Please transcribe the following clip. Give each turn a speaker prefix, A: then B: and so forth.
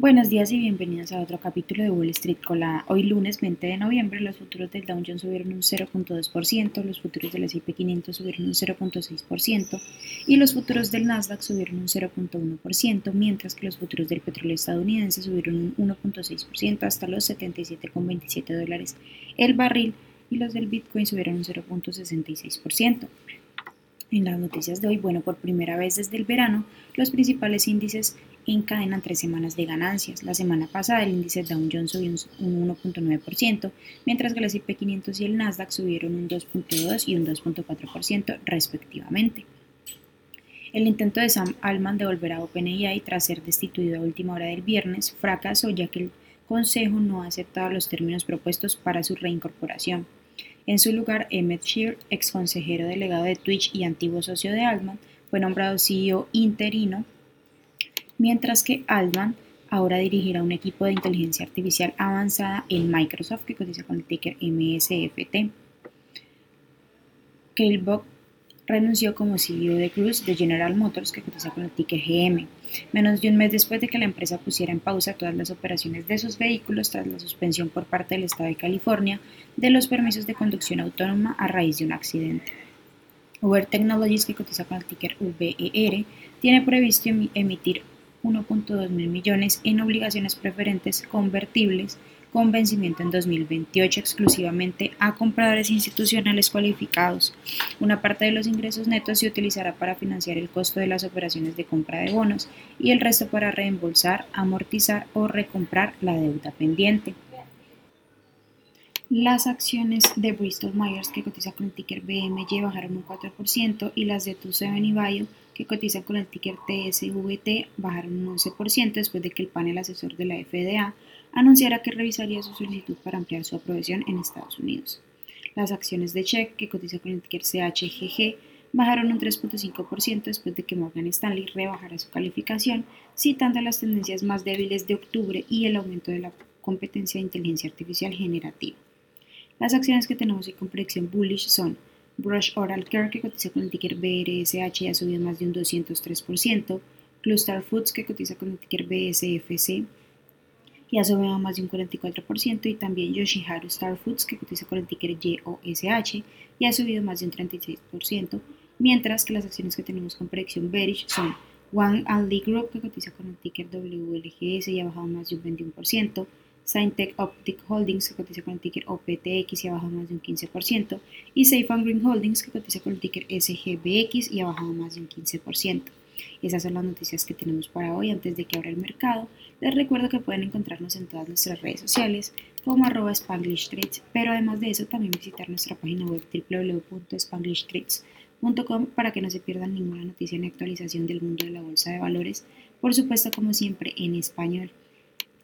A: Buenos días y bienvenidos a otro capítulo de Wall Street Colada. Hoy lunes 20 de noviembre los futuros del Dow Jones subieron un 0.2%, los futuros del S&P 500 subieron un 0.6% y los futuros del Nasdaq subieron un 0.1%, mientras que los futuros del petróleo estadounidense subieron un 1.6% hasta los 77,27 dólares el barril y los del Bitcoin subieron un 0.66%. En las noticias de hoy, bueno, por primera vez desde el verano, los principales índices encadenan tres semanas de ganancias. La semana pasada el índice Dow Jones subió un 1.9%, mientras que el S&P 500 y el Nasdaq subieron un 2.2 y un 2.4% respectivamente. El intento de Sam Altman de volver a OpenAI tras ser destituido a última hora del viernes fracasó ya que el Consejo no ha aceptado los términos propuestos para su reincorporación. En su lugar, Emmett Shear, ex consejero delegado de Twitch y antiguo socio de Altman, fue nombrado CEO interino, mientras que Altman ahora dirigirá un equipo de inteligencia artificial avanzada en Microsoft que cotiza con el ticker MSFT. Bock renunció como CEO de Cruise de General Motors que cotiza con el ticker GM, menos de un mes después de que la empresa pusiera en pausa todas las operaciones de sus vehículos tras la suspensión por parte del Estado de California de los permisos de conducción autónoma a raíz de un accidente. Uber Technologies, que cotiza con el ticker VER, tiene previsto emitir 1.2 mil millones en obligaciones preferentes convertibles con vencimiento en 2028 exclusivamente a compradores institucionales cualificados. Una parte de los ingresos netos se utilizará para financiar el costo de las operaciones de compra de bonos y el resto para reembolsar, amortizar o recomprar la deuda pendiente. Las acciones de Bristol Myers, que cotiza con el ticker BMG, bajaron un 4% y las de 27 y Bio, que cotizan con el ticker TSVT, bajaron un 11% después de que el panel asesor de la FDA anunciara que revisaría su solicitud para ampliar su aprobación en Estados Unidos. Las acciones de Check, que cotiza con el ticker CHGG, bajaron un 3.5% después de que Morgan Stanley rebajara su calificación, citando las tendencias más débiles de octubre y el aumento de la competencia de inteligencia artificial generativa. Las acciones que tenemos hoy con predicción bullish son Brush Oral Care, que cotiza con el ticker BRSH y ha subido más de un 203%, Cluster Foods, que cotiza con el ticker BSFC y ha subido más de un 44%, y también Yoshiharu Star Foods, que cotiza con el ticker YOSH y ha subido más de un 36%, mientras que las acciones que tenemos con predicción bearish son One and Lee Group, que cotiza con el ticker WLGS y ha bajado más de un 21%, Syntech Optic Holdings, que cotiza con el ticker OPTX y ha bajado más de un 15%, y Safe and Green Holdings, que cotiza con el ticker SGBX y ha bajado más de un 15%. Esas son las noticias que tenemos para hoy antes de que abra el mercado. Les recuerdo que pueden encontrarnos en todas nuestras redes sociales como arroba Spanglish Trades, pero además de eso también visitar nuestra página web www.spanglishtrades.com para que no se pierdan ninguna noticia ni actualización del mundo de la bolsa de valores, por supuesto como siempre en español.